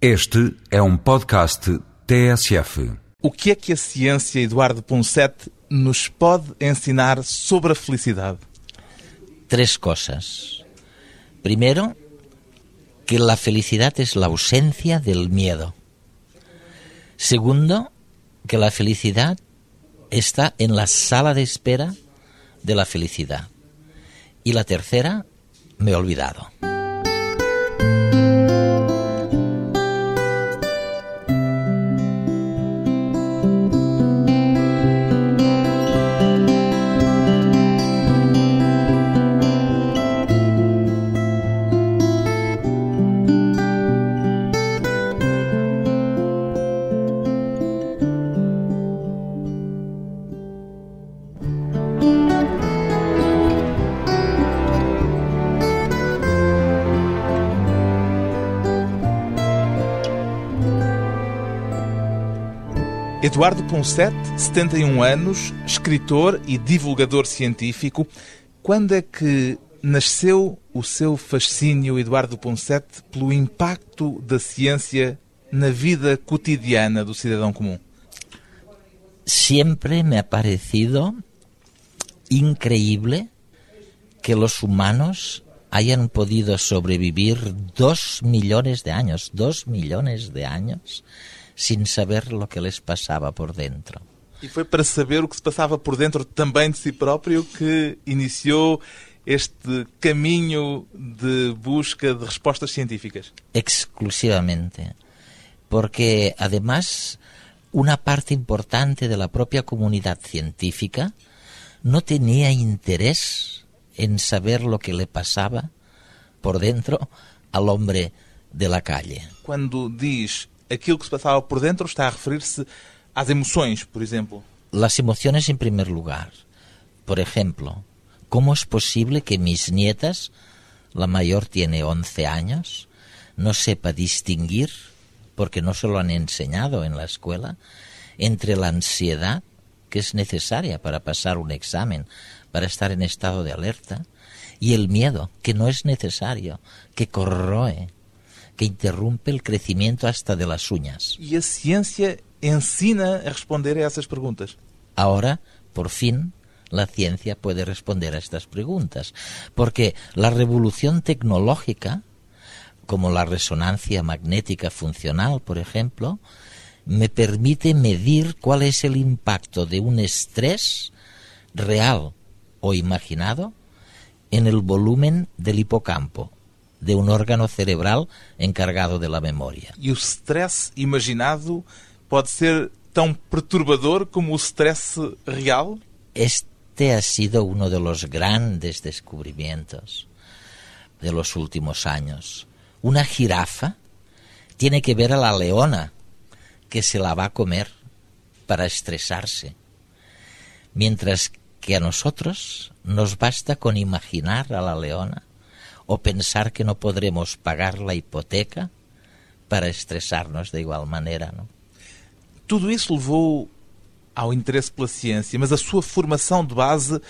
Este é um podcast TSF. O que é que a ciência, Eduardo Ponset, nos pode ensinar sobre a felicidade? Tres cosas. Primero, que la felicidad es la ausencia del miedo. Segundo, que la felicidad está en la sala de espera de la felicidad. Y la tercera, me he olvidado. Eduardo Ponset, 71 anos, escritor e divulgador científico. Quando é que nasceu o seu fascínio, Eduardo Ponset, pelo impacto da ciência na vida cotidiana do cidadão comum? Siempre me ha parecido increíble que los humanos hayan podido sobrevivir dos millones de años, dos millones de años, sin saber lo que les pasaba por dentro. E foi para saber o que se passava por dentro também de si próprio que iniciou este caminho de busca de respostas científicas. Exclusivamente. Porque además una parte importante de la propia comunidad científica no tenía interés en saber lo que le pasaba por dentro al hombre de la calle. Quando diz aquilo que se passava por dentro, está a referir-se às emoções, por exemplo. Las emociones en primer lugar. Por ejemplo, ¿cómo es posible que mis nietas, la mayor tiene 11 años, no sepa distinguir, porque no se lo han enseñado en la escuela, entre la ansiedad, que es necesaria para pasar un examen, para estar en estado de alerta, y el miedo, que no es necesario, que corroe, que interrumpe el crecimiento hasta de las uñas. E a ciência ensina a responder a essas perguntas. Ahora, por fin, la ciencia puede responder a estas preguntas, porque la revolución tecnológica, como la resonancia magnética funcional, por ejemplo, me permite medir cuál es el impacto de un estrés real o imaginado en el volumen del hipocampo, de un órgano cerebral encargado de la memoria. E o stress imaginado pode ser tão perturbador como o stress real? Este ha sido uno de los grandes descubrimientos de los últimos años. Una jirafa tiene que ver a la leona que se la va a comer para estresarse, mientras que a nosotros nos basta con imaginar a la leona o pensar que no podremos pagar la hipoteca para estresarnos de igual manera, não? Tudo isso levou ao interesse pela ciência, mas a sua formação de base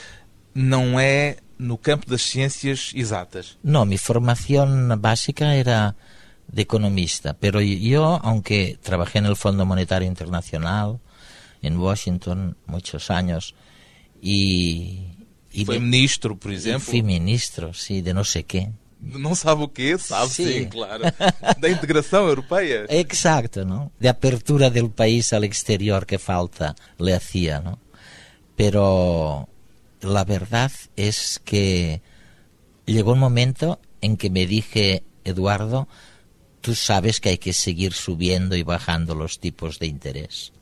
não é no campo das ciências exatas. No, mi formación básica era de economista, pero yo, aunque trabajé en el Fondo Monetario Internacional, en Washington, muchos años, y... Foi de- ministro, por exemplo. fui ministro, sí, de no sé qué. Não sabe o quê? Sabe sim, Sim. claro. Da integração europeia. Exacto, ¿no? De apertura del país al exterior que falta le hacía, ¿no? Pero la verdad es que llegó un momento en que me dije, Eduardo, tú sabes que hay que seguir subiendo y bajando los tipos de interés.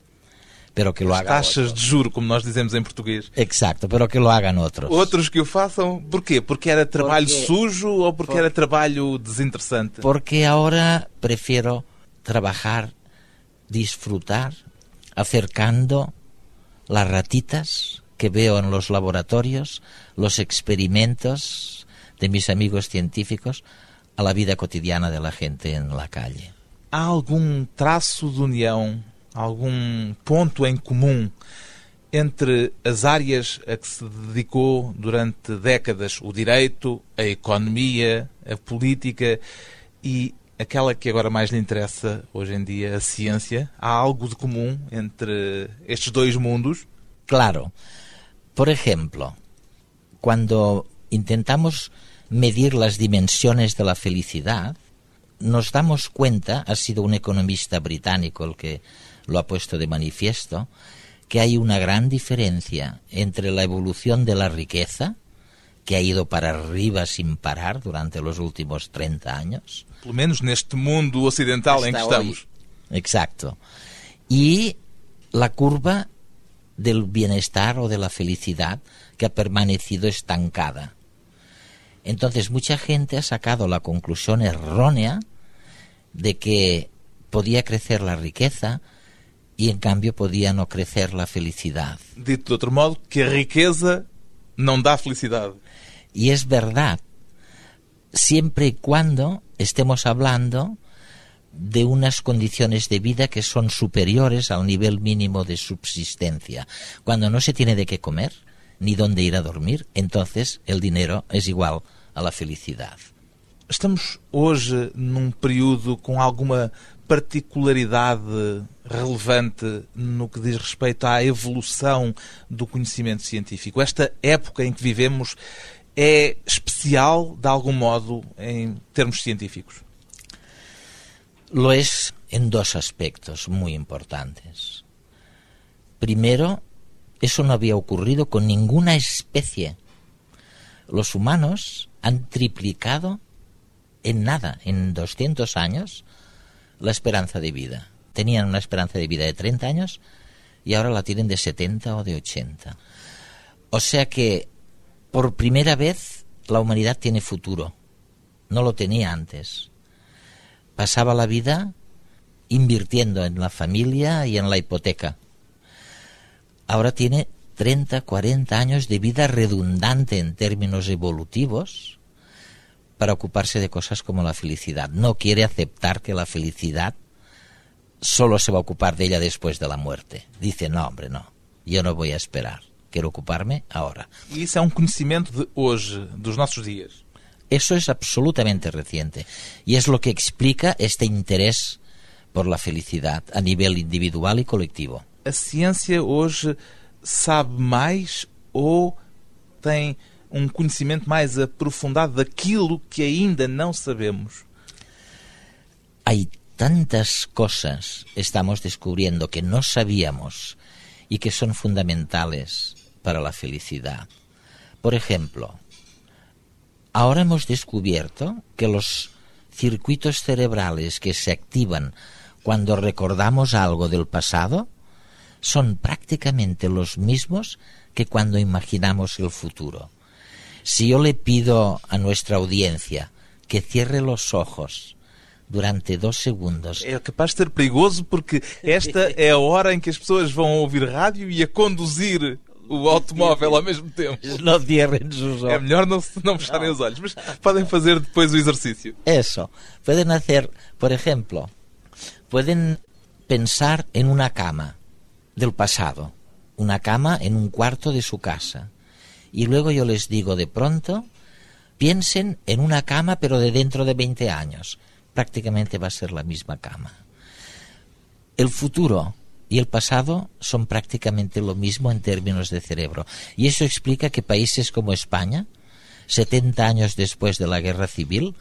Pero que lo As hagan taxas otros. de juro, como nós dizemos em português. Exacto, pero que lo hagan otros. Outros que o façam, porquê? Porque era trabalho Porque- sujo ou porque por- era trabalho desinteressante? Porque ahora prefiero trabajar, disfrutar, acercando las ratitas que veo en los laboratorios, los experimentos de mis amigos científicos a la vida cotidiana de la gente en la calle. Há algum traço de união, algum ponto em comum entre as áreas a que se dedicou durante décadas, o direito, a economia, a política, e aquela que agora mais lhe interessa hoje em dia, a ciência, há algo de comum entre estes dois mundos? Claro. Por ejemplo, cuando intentamos medir las dimensiones de la felicidad, nos damos cuenta, ha sido un economista británico el que lo ha puesto de manifiesto, que hay una gran diferencia entre la evolución de la riqueza, que ha ido para arriba sin parar durante los últimos 30 años. Por lo menos neste mundo ocidental en que estamos. Exacto. Y la curva del bienestar o de la felicidad que ha permanecido estancada. Entonces mucha gente ha sacado la conclusión errónea de que podía crecer la riqueza y en cambio podía no crecer la felicidad. Dito de otro modo, que riqueza no da felicidad. Y es verdad, siempre y cuando estemos hablando de unas condiciones de vida que son superiores al nivel mínimo de subsistencia. Cuando no se tiene de qué comer ni dónde ir a dormir, entonces el dinero es igual a la felicidad. Estamos hoje num período com alguma particularidade relevante no que diz respeito à evolução do conhecimento científico. Esta época em que vivemos é especial, de algum modo, em termos científicos? Lo es en dos aspectos muy importantes. Primero, eso no había ocurrido con ninguna especie. Los humanos han triplicado en nada, en 200 años, la esperanza de vida. Tenían una esperanza de vida de 30 años y ahora la tienen de 70 o de 80. O sea que por primera vez la humanidad tiene futuro. No lo tenía antes. Pasaba la vida invirtiendo en la familia y en la hipoteca. Ahora tiene 30, 40 años de vida redundante en términos evolutivos para ocuparse de cosas como la felicidad. No quiere aceptar que la felicidad solo se va a ocupar de ella después de la muerte. Dice, no, hombre, no, yo no voy a esperar. Quero ocupar-me agora. E isso é um conhecimento de hoje, dos nossos dias. Eso es absolutamente reciente y es lo que explica este interés por la felicidad a nivel individual y colectivo. A ciência hoje sabe mais ou tem um conhecimento mais aprofundado daquilo que ainda não sabemos? Hay tantas cosas estamos descubriendo que no sabíamos y que son fundamentales para la felicidad. Por ejemplo, ahora hemos descubierto que los circuitos cerebrales que se activan cuando recordamos algo del pasado son prácticamente los mismos que cuando imaginamos el futuro. Si yo le pido a nuestra audiencia que cierre los ojos durante dos segundos. É capaz de ser perigoso porque esta é a hora em que as pessoas vão ouvir rádio e a conduzir o automóvel ao mesmo tempo. No cierren sus ojos. É melhor não, não fecharem os olhos, mas podem fazer depois o exercício. Eso. Pueden hacer, por ejemplo, pueden pensar en una cama del pasado, una cama en un cuarto de su casa. Y luego yo les digo de pronto, piensen en una cama pero de dentro de 20 años. Prácticamente va a ser la misma cama. El futuro y el pasado son prácticamente lo mismo en términos de cerebro. Y eso explica que países como España, 70 años después de la guerra civil,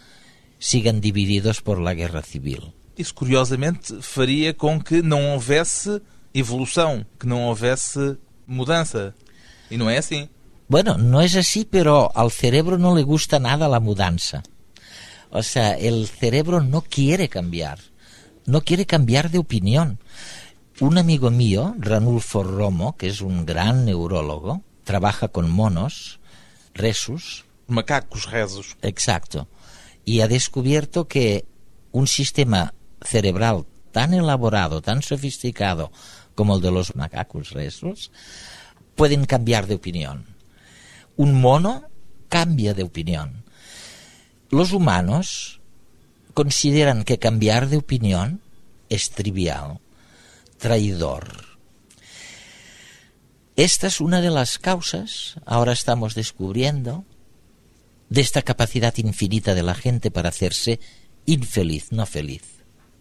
sigan divididos por la guerra civil. Isso, curiosamente, faria com que não houvesse evolução, que não houvesse mudança. E não é assim. Bueno, no es así, pero al cerebro no le gusta nada la mudanza. O sea, el cerebro no quiere cambiar, no quiere cambiar de opinión. Un amigo mío, Ranulfo Romo, que es un gran neurólogo, trabaja con monos, resus, Macacos rezos. exacto, y ha descubierto que un sistema cerebral tan elaborado, tan sofisticado como el de los macacos resus, pueden cambiar de opinión. Un mono cambia de opinión. Los humanos consideran que cambiar de opinión es trivial, traidor. Esta es una de las causas, ahora estamos descubriendo, de esta capacidad infinita de la gente para hacerse infeliz, no feliz,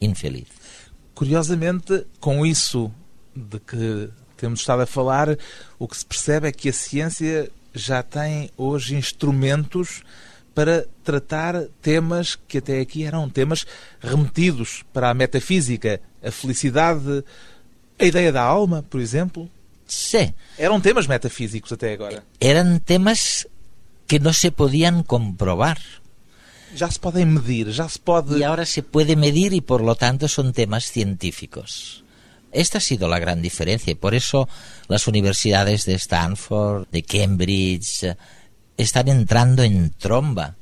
infeliz. Curiosamente, com isso de que temos estado a falar, o que se percebe é que a ciência já tem hoje instrumentos para tratar temas que até aqui eram temas remetidos para a metafísica, a felicidade, a ideia da alma, por exemplo. Sí. Eram temas metafísicos até agora. Eran temas que no se podían comprobar. Já se podem medir, já se pode. Y ahora se puede medir y por lo tanto son temas científicos. Esta ha sido la gran diferencia y por eso las universidades de Stanford, de Cambridge, están entrando en tromba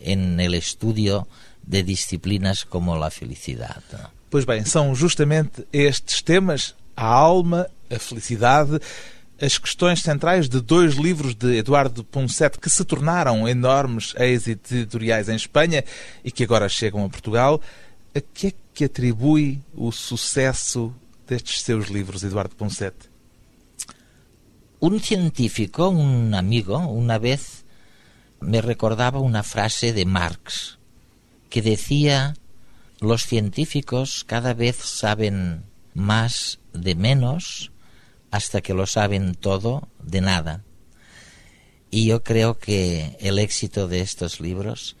en el estudio de disciplinas como la felicidad. Pois bem, são justamente estes temas, a alma, a felicidade, as questões centrais de dois livros de Eduardo Poncet que se tornaram enormes êxitos editoriais em Espanha e que agora chegam a Portugal. A que é que atribui o sucesso destes seus livros, Eduardo Poncet? Un científico, un amigo, una vez me recordaba una frase de Marx que decía, los científicos cada vez saben más de menos hasta que lo saben todo de nada. Y yo creo que el éxito de estos libros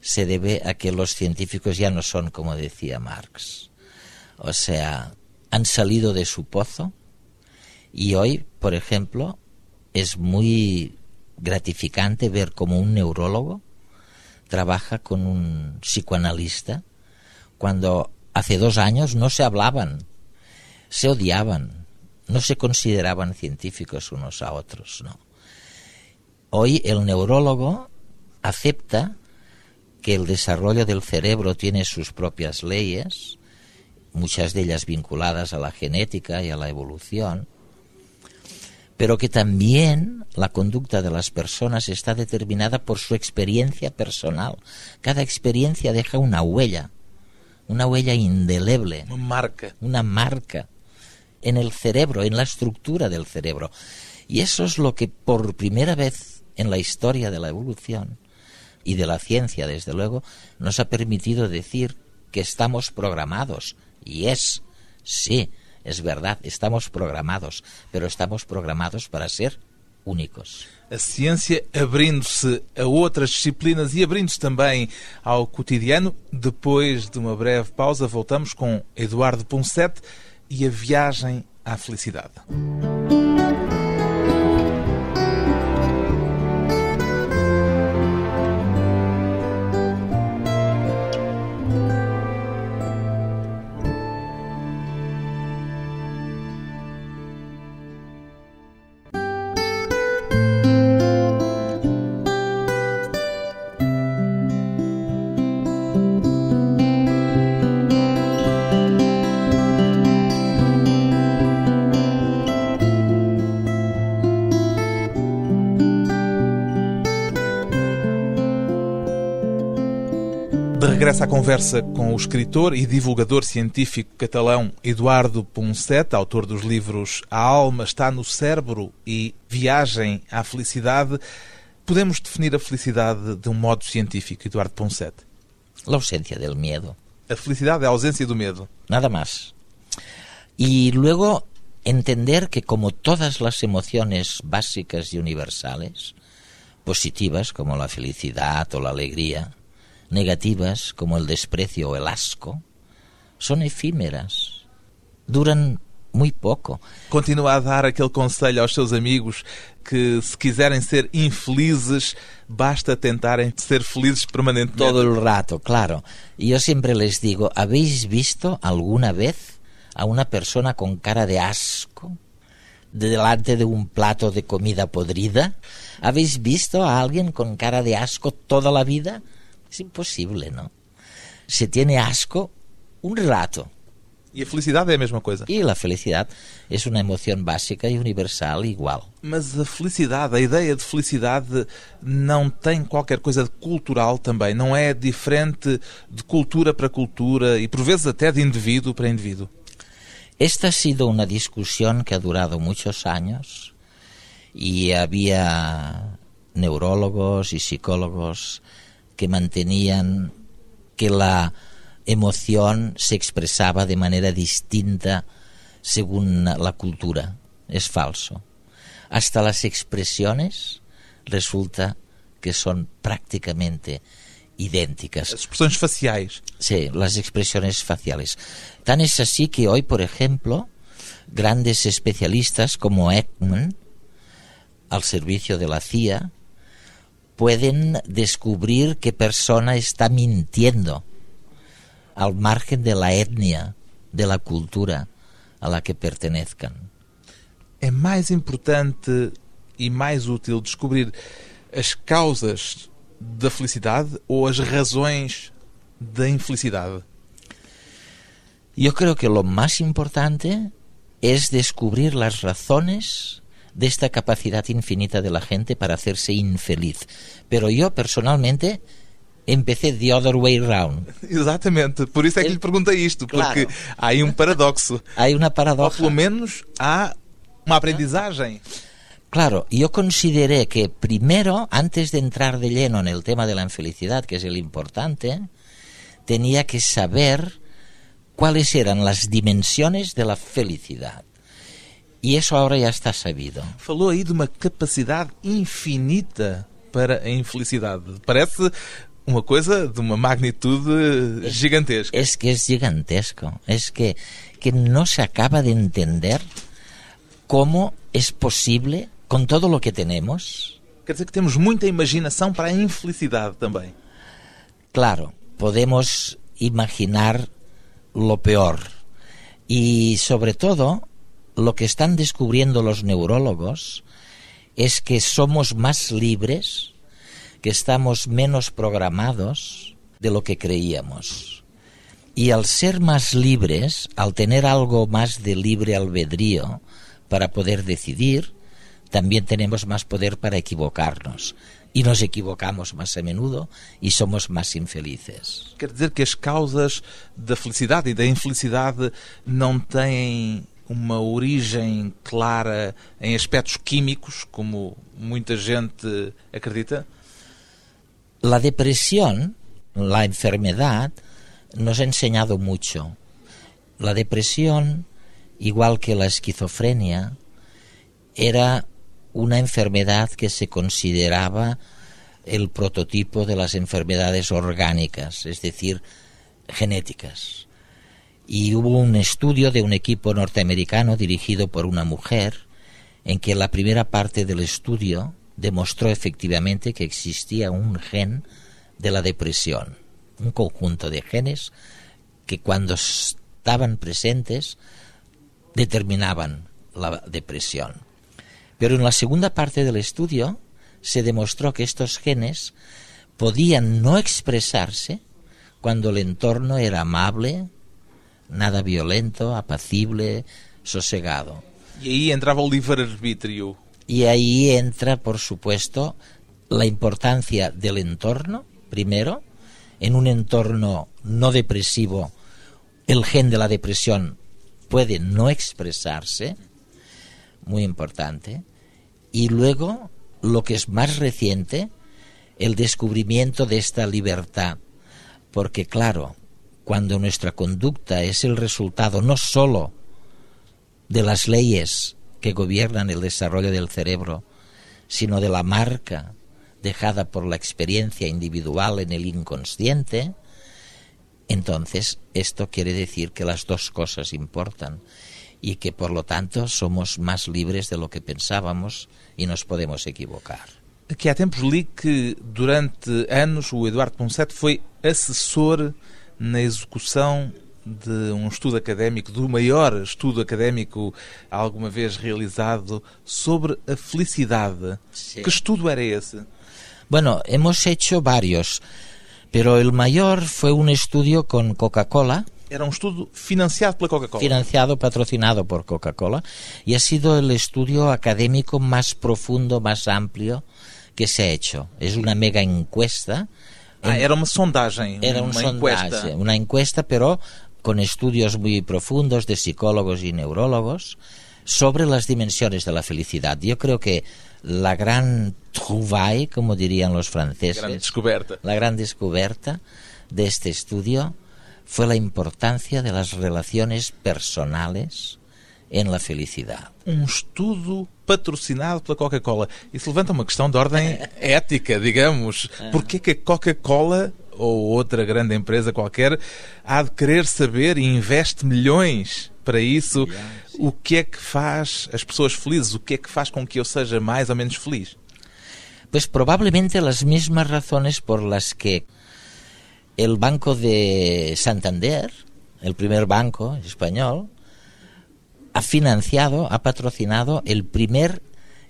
se debe a que los científicos ya no son como decía Marx. O sea, han salido de su pozo y hoy, por ejemplo, es muy gratificante ver cómo un neurólogo trabaja con un psicoanalista cuando hace dos años no se hablaban, se odiaban, no se consideraban científicos unos a otros, ¿no? Hoy el neurólogo acepta que el desarrollo del cerebro tiene sus propias leyes, muchas de ellas vinculadas a la genética y a la evolución, pero que también la conducta de las personas está determinada por su experiencia personal. Cada experiencia deja una huella, una huella indeleble, Uma marca. una marca en el cerebro, en la estructura del cerebro. Y eso es lo que por primera vez en la historia de la evolución y de la ciencia, desde luego, nos ha permitido decir que estamos programados. Y es, sí, es verdad, estamos programados, pero estamos programados para ser únicos. A ciência abrindo-se a outras disciplinas e abrindo-se também ao cotidiano. Depois de uma breve pausa, voltamos com Eduardo Poncet e a viagem à felicidade. Conversa com o escritor e divulgador científico catalão Eduardo Poncet, autor dos livros A Alma está no Cérebro e Viagem à Felicidade, podemos definir a felicidade de um modo científico, Eduardo Poncet? La ausencia del miedo. A felicidade é a ausência do medo. nada más. Y luego entender que como todas las emociones básicas y universales, positivas como la felicidad o la alegría, negativas como el desprecio o el asco, son efímeras, duran muy poco. Continua a dar aquele conselho aos seus amigos que, se quiserem ser infelizes, basta tentarem ser felizes permanentemente. Todo el rato, claro. Y yo siempre les digo, ¿habéis visto alguna vez a una persona con cara de asco delante de un plato de comida podrida? ¿Habéis visto a alguien con cara de asco toda la vida? Es imposible, ¿no? Se tiene asco un rato. E a felicidade é a mesma coisa. Y la felicidad es una emoción básica y universal igual. Mas a felicidade, a ideia de felicidade, não tem qualquer coisa de cultural também. Não é diferente de cultura para cultura e, por vezes, até de indivíduo para indivíduo. Esta ha sido una discusión que ha durado muchos años y había neurólogos y psicólogos que mantenían que la emoción se expresaba de manera distinta según la cultura. Es falso. Hasta las expresiones resulta que son prácticamente idénticas. As expressões faciais. Sí, las expresiones faciales. Tan es así que hoy, por ejemplo, grandes especialistas como Ekman, al servicio de la CIA, pueden descubrir qué persona está mintiendo al margen de la etnia, de la cultura a la que pertenezcan. É mais importante e mais útil descobrir as causas da felicidade ou as razões da infelicidade? Yo creo que lo más importante es descubrir las razones de esta capacidad infinita de la gente para hacerse infeliz. Pero yo personalmente empecé the other way round. Exatamente, por isso é que lhe perguntei isto, Claro. porque há aí um paradoxo. Hay una Ou paradoja. pelo menos há uma aprendizagem. Claro, yo consideré que primero, antes de entrar de lleno en el tema de la infelicidad, que es el importante, tenía que saber cuáles eran las dimensiones de la felicidad. Y eso ahora ya está sabido. Falou aí de uma capacidade infinita para a infelicidade. Parece uma coisa de uma magnitude gigantesca. Es que es gigantesco, es que, que no se acaba de entender cómo es posible, con todo lo que tenemos, Quer dizer que temos muita imaginação para a infelicidade também. Claro, podemos imaginar lo peor. Y sobre todo, lo que están descubriendo los neurólogos es que somos más libres, que estamos menos programados de lo que creíamos. Y al ser más libres, al tener algo más de libre albedrío para poder decidir, también tenemos más poder para equivocarnos. Y nos equivocamos más a menudo y somos más infelices. Quer dizer que as causas da felicidade e da infelicidade não têm uma origem clara em aspectos químicos, como muita gente acredita? La depresión, la enfermedad, nos ha enseñado mucho. La depresión, igual que la esquizofrenia, era una enfermedad que se consideraba el prototipo de las enfermedades orgánicas, es decir, genéticas. Y hubo un estudio de un equipo norteamericano dirigido por una mujer en que la primera parte del estudio demostró efectivamente que existía un gen de la depresión, un conjunto de genes que cuando estaban presentes determinaban la depresión. Pero en la segunda parte del estudio se demostró que estos genes podían no expresarse cuando el entorno era amable, nada violento, apacible, sosegado. E aí entrava o livre-arbítrio. Y ahí entra, por supuesto, la importancia del entorno, primero, en un entorno no depresivo, el gen de la depresión puede no expresarse, muy importante, y luego, lo que es más reciente, el descubrimiento de esta libertad, porque claro, cuando nuestra conducta es el resultado no sólo de las leyes que gobiernan el desarrollo del cerebro, sino de la marca dejada por la experiencia individual en el inconsciente, entonces esto quiere decir que las dos cosas importan y que por lo tanto somos más libres de lo que pensábamos y nos podemos equivocar. Aqui há tempos li que durante anos o Eduardo Ponceto foi assessor na execução de um estudo académico, do maior estudo académico alguma vez realizado sobre a felicidade. Sí. Que estudo era esse? Bueno, hemos hecho varios, pero el mayor fue un estudio con Coca-Cola, Era um estudo financiado pela Coca-Cola. financiado, patrocinado por Coca-Cola, y ha sido el estudio académico más profundo, más amplio que se ha hecho. Es una mega encuesta. Ah, era uma sondagem, Era un uma sondaje, encuesta. una encuesta, pero con estudios muy profundos de psicólogos y neurólogos sobre las dimensiones de la felicidad. Yo creo que la gran trouvaille, como dirían los franceses, descoberta. la gran descoberta de este estudio fue la importancia de las relaciones personales en la felicidad. Um estudo patrocinado pela Coca-Cola. Isso levanta uma questão de ordem ética, digamos. Por que a Coca-Cola ou outra grande empresa qualquer há de querer saber e investe milhões para isso o que é que faz as pessoas felizes, o que é que faz com que eu seja mais ou menos feliz? Pues probablemente las mismas razones por las que el Banco de Santander, el primer banco español, ha financiado, ha patrocinado el primer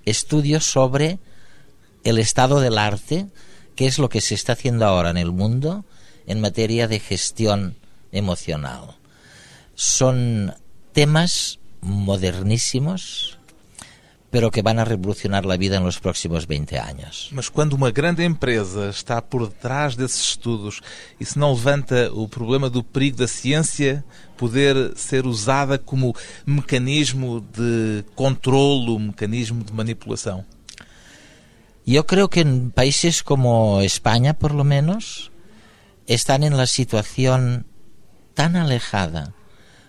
estudio sobre el estado del arte, que es lo que se está haciendo ahora en el mundo en materia de gestión emocional. Son temas modernísimos, pero que van a revolucionar la vida en los próximos 20 años. Mas quando uma grande empresa está por detrás desses estudos, isso não levanta o problema do perigo da ciência poder ser usada como mecanismo de controlo, mecanismo de manipulação? Yo creo que en países como España, por lo menos, están en la situación tan alejada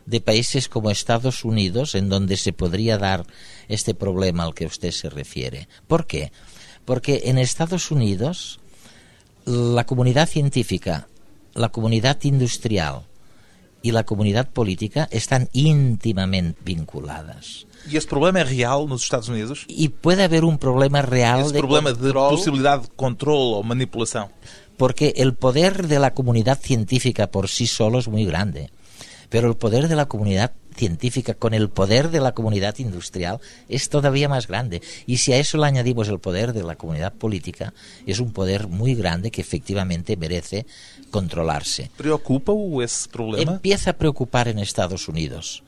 de países como Estados Unidos, en donde se podría dar este problema al que usted se refiere. ¿Por qué? Porque en Estados Unidos la comunidad científica, la comunidad industrial y la comunidad política están íntimamente vinculadas. E esse problema é real nos Estados Unidos? Y puede haber un problema real Esse de problema de control, possibilidade de controle ou manipulação? porque el poder de la comunidad científica por sí solo es muy grande, pero el poder de la comunidad científica con el poder de la comunidad industrial es todavía más grande. Y si a eso le añadimos el poder de la comunidad política, es un poder muy grande que efectivamente merece controlarse. Preocupa-o esse problema? Empieza a preocupar en Estados Unidos,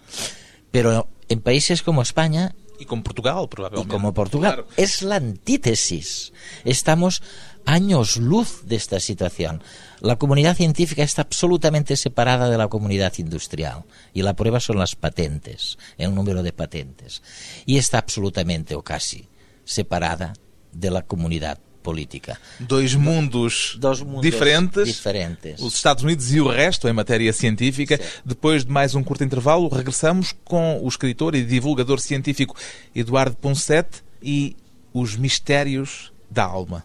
pero en países como España E como Portugal, y provavelmente. como Portugal. Claro. Es la antítesis. Estamos años luz de esta situación. La comunidad científica está absolutamente separada de la comunidad industrial y la prueba son las patentes, el número de patentes. Y está absolutamente o casi separada de la comunidad política. Dois mundos, Dos mundos diferentes, diferentes. os Estados Unidos e o resto em matéria científica. Depois de mais um curto intervalo, regressamos com o escritor e divulgador científico Eduardo Poncet e os mistérios da alma.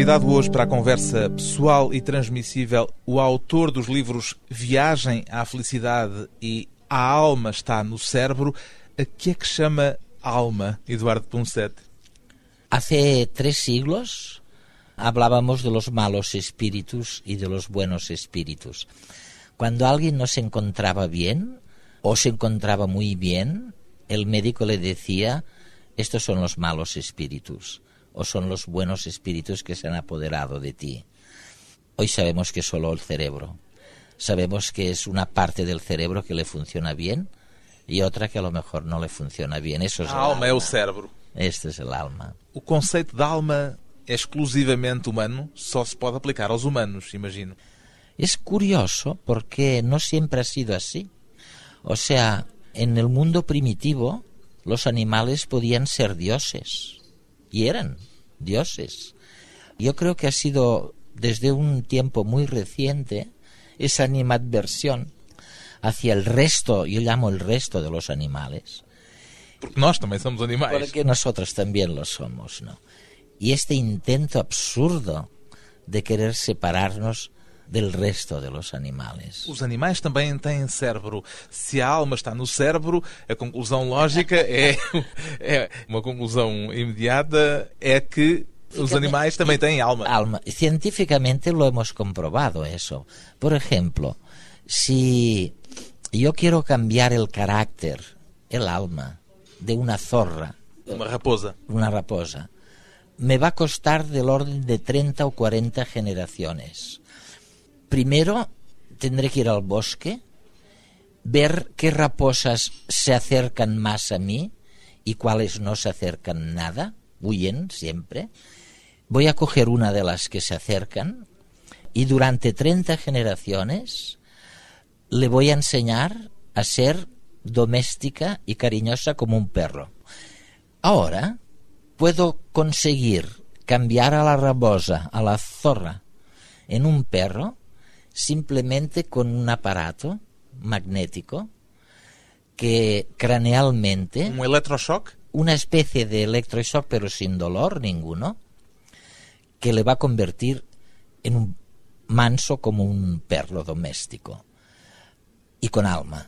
Convidado hoje para a conversa pessoal e transmissível, o autor dos livros Viagem à Felicidade e A Alma está no Cérebro. A que é que chama alma, Eduardo Poncet? Hace tres siglos hablábamos de los malos espíritus y de los buenos espíritus. Cuando alguien no se encontraba bien o se encontraba muy bien, el médico le decía, estos son los malos espíritus o son los buenos espíritus que se han apoderado de ti. Hoy sabemos que solo el cerebro. Sabemos que es una parte del cerebro que le funciona bien y otra que a lo mejor no le funciona bien. Eso es A el alma é o alma. cérebro. Este es el alma. O conceito de alma é exclusivamente humano? Só se pode aplicar aos humanos, imagino. Es curioso porque no siempre ha sido así. O sea, en el mundo primitivo los animales podían ser dioses y eran dioses. Yo creo que ha sido desde un tiempo muy reciente esa animadversión hacia el resto, yo llamo el resto de los animales, Porque nós também somos animais. porque nosotros también lo somos, ¿no? Y este intento absurdo de querer separarnos del resto de los animales. Os animais também têm cérebro. Se a alma está no cérebro, a conclusão lógica é, é uma conclusão imediata é que os animais também têm alma. alma. Científicamente lo hemos comprobado eso. Por ejemplo, si yo quiero cambiar el carácter, el alma, de una zorra, Uma raposa. una raposa, me va a costar del orden de 30 o 40 generaciones. Primero tendré que ir al bosque, ver qué raposas se acercan más a mí y cuáles no se acercan nada, huyen siempre. Voy a coger una de las que se acercan y durante 30 generaciones le voy a enseñar a ser doméstica y cariñosa como un perro. Ahora puedo conseguir cambiar a la rabosa, a la zorra, en un perro simplemente con un aparato magnético que cranealmente, Um eletrochoque? una especie de electroshock pero sin dolor ninguno, que le va a convertir en un manso como un perro doméstico y con alma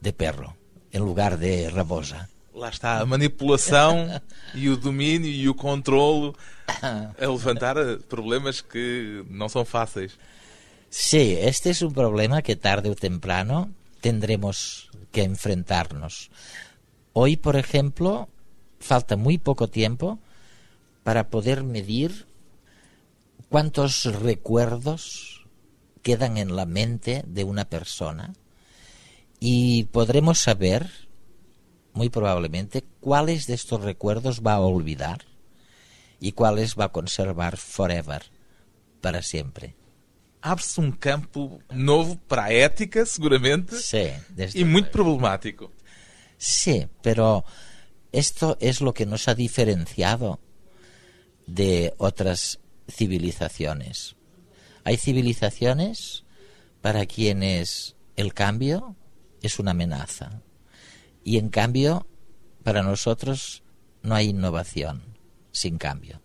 de perro en lugar de rabosa. Lá está a manipulação e o domínio e o controlo a levantar problemas que não são fáceis. Sí, este es un problema que tarde o temprano tendremos que enfrentarnos. Hoy, por ejemplo, falta muy poco tiempo para poder medir cuántos recuerdos quedan en la mente de una persona y podremos saber, muy probablemente, cuáles de estos recuerdos va a olvidar y cuáles va a conservar forever, para siempre. Abre-se um campo novo para a ética, seguramente, Sí, desde e muito problemático. Sí, pero esto es lo que nos ha diferenciado de otras civilizaciones. Hay civilizaciones para quienes el cambio es una amenaza y en cambio para nosotros no hay innovación sin cambio.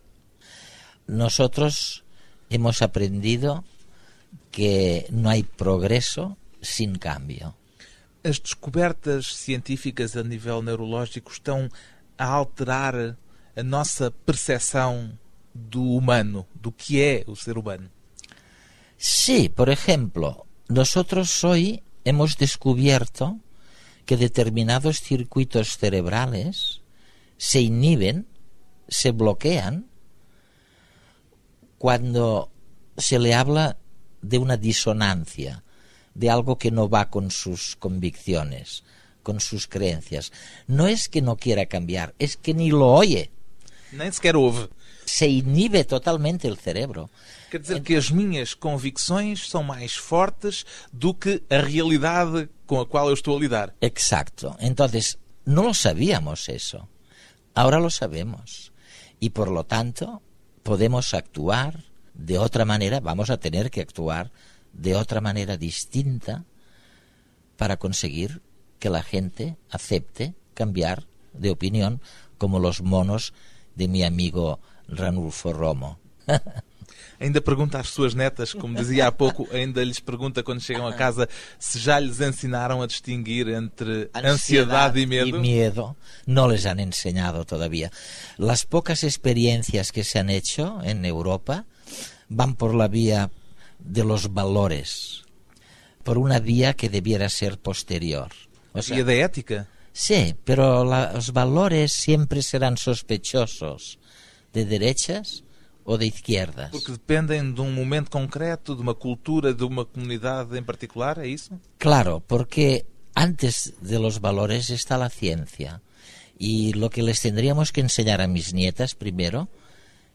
Nosotros hemos aprendido que no hay progreso sin cambio. As descobertas científicas a nível neurológico estão a alterar a nossa percepção do humano, do que é o ser humano. Sí, por ejemplo, nosotros hoy hemos descubierto que determinados circuitos cerebrales se inhiben, se bloquean cuando se le habla de una disonancia, de algo que no va con sus convicciones, con sus creencias. No es que no quiera cambiar, es que ni lo oye. Se inhibe totalmente el cerebro. Quer dizer que as minhas convicções são mais fortes do que a realidade com a qual eu estou a lidar. Exacto. Entonces, no lo sabíamos eso. Ahora lo sabemos. Y por lo tanto, podemos actuar de otra manera, vamos a tener que actuar de otra manera distinta para conseguir que la gente acepte cambiar de opinión como los monos de mi amigo Ranulfo Romo. Ainda pergunta às suas netas, como dizia há pouco, ainda lhes pergunta quando chegam a casa se já lhes ensinaram a distinguir entre ansiedade e medo. y miedo no les han enseñado todavía. Las pocas experiencias que se han hecho en Europa van por la vía de los valores, por una vía que debiera ser posterior. O sea, E a da ética? sí, pero la- los valores siempre serán sospechosos de derechas o de izquierdas. Porque dependem de um momento concreto, de uma cultura, de uma comunidade em particular, é isso? Claro, porque antes de los valores está la ciencia. Y lo que les tendríamos que enseñar a mis nietas primero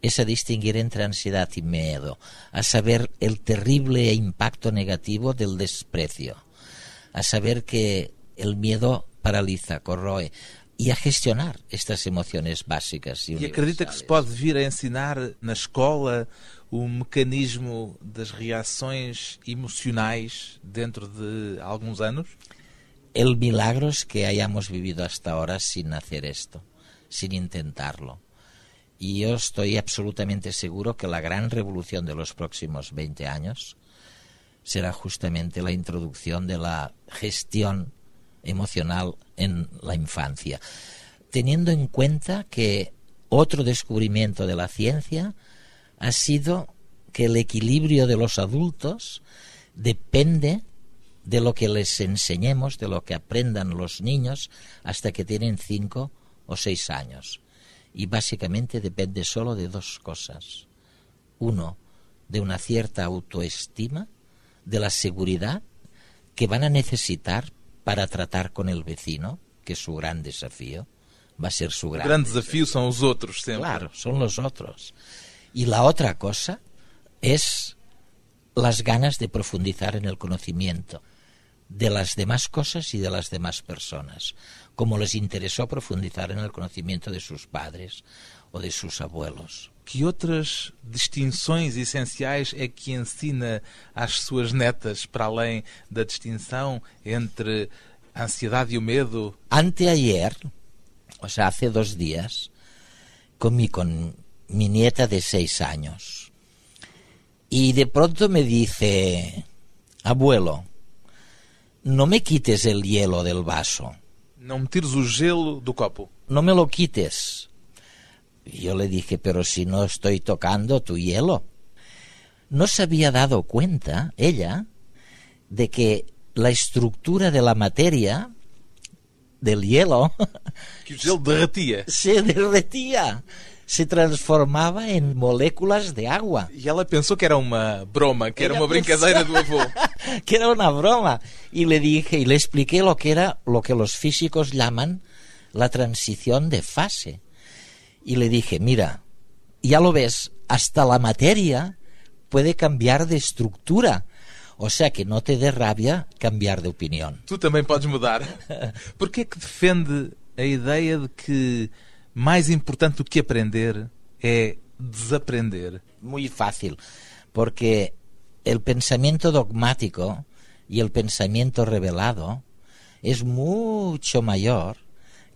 es a distinguir entre ansiedad y miedo, a saber el terrible impacto negativo del desprecio, a saber que el miedo paraliza, corroe y a gestionar estas emociones básicas y E acredita que se pode vir a ensinar na escola o mecanismo das reações emocionais dentro de alguns anos? El milagro es que hayamos vivido hasta ahora sin hacer esto, sin intentarlo. Y yo estoy absolutamente seguro que la gran revolución de los próximos 20 años será justamente la introducción de la gestión emocional en la infancia, teniendo en cuenta que otro descubrimiento de la ciencia ha sido que el equilibrio de los adultos depende de lo que les enseñemos, de lo que aprendan los niños hasta que tienen 5 o seis años. Y básicamente depende solo de dos cosas. Uno, de una cierta autoestima, de la seguridad que van a necesitar para tratar con el vecino, que es su gran desafío, va a ser su gran, gran desafío son los otros siempre. Claro, son los otros. Y la otra cosa es las ganas de profundizar en el conocimiento de las demás cosas y de las demás personas, como les interesó profundizar en el conocimiento de sus padres o de sus abuelos. Que outras distinções essenciais é que ensina às suas netas, para além da distinção entre a ansiedade e o medo? Anteayer, o sea, hace dos días, comí con mi nieta de seis años. Y de pronto me dice, abuelo, no me quites el hielo del vaso. Não me tires o gelo do copo. No me lo quites. Yo le dije, pero si no estoy tocando tu hielo. No se había dado cuenta, ella, de que la estructura de la materia del hielo Que o gelo derretia. se derretía, se transformaba en moléculas de agua. E ela pensou que era uma broma, que era uma brincadeira do avô. que era una broma. Y le dije y le expliqué lo que era lo que los físicos llaman la transición de fase. Y le dije, mira, ya lo ves, hasta la materia puede cambiar de estructura. O sea que no te dé rabia cambiar de opinión. Tu também podes mudar. Porquê que defende a ideia de que mais importante que aprender é desaprender? Muy fácil, porque el pensamiento dogmático y el pensamiento revelado es mucho mayor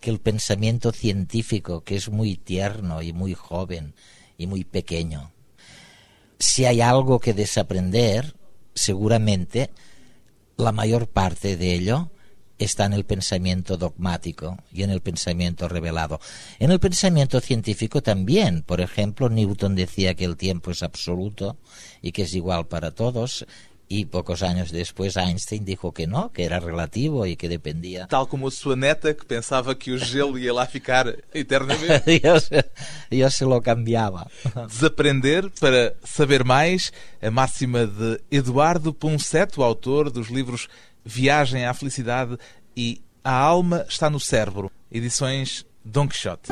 que el pensamiento científico, que es muy tierno y muy joven y muy pequeño. Si hay algo que desaprender, seguramente la mayor parte de ello está en el pensamiento dogmático y en el pensamiento revelado. En el pensamiento científico también. Por ejemplo, Newton decía que el tiempo es absoluto y que es igual para todos. Y pocos años después Einstein dijo que no, que era relativo y que dependía. Tal como a sua neta, que pensava que o gelo ia lá ficar eternamente. yo, yo se lo cambiaba. Desaprender para saber mais, a máxima de Eduardo Ponceto, autor dos livros Viagem à Felicidade e A Alma está no Cérebro, edições Don Quixote.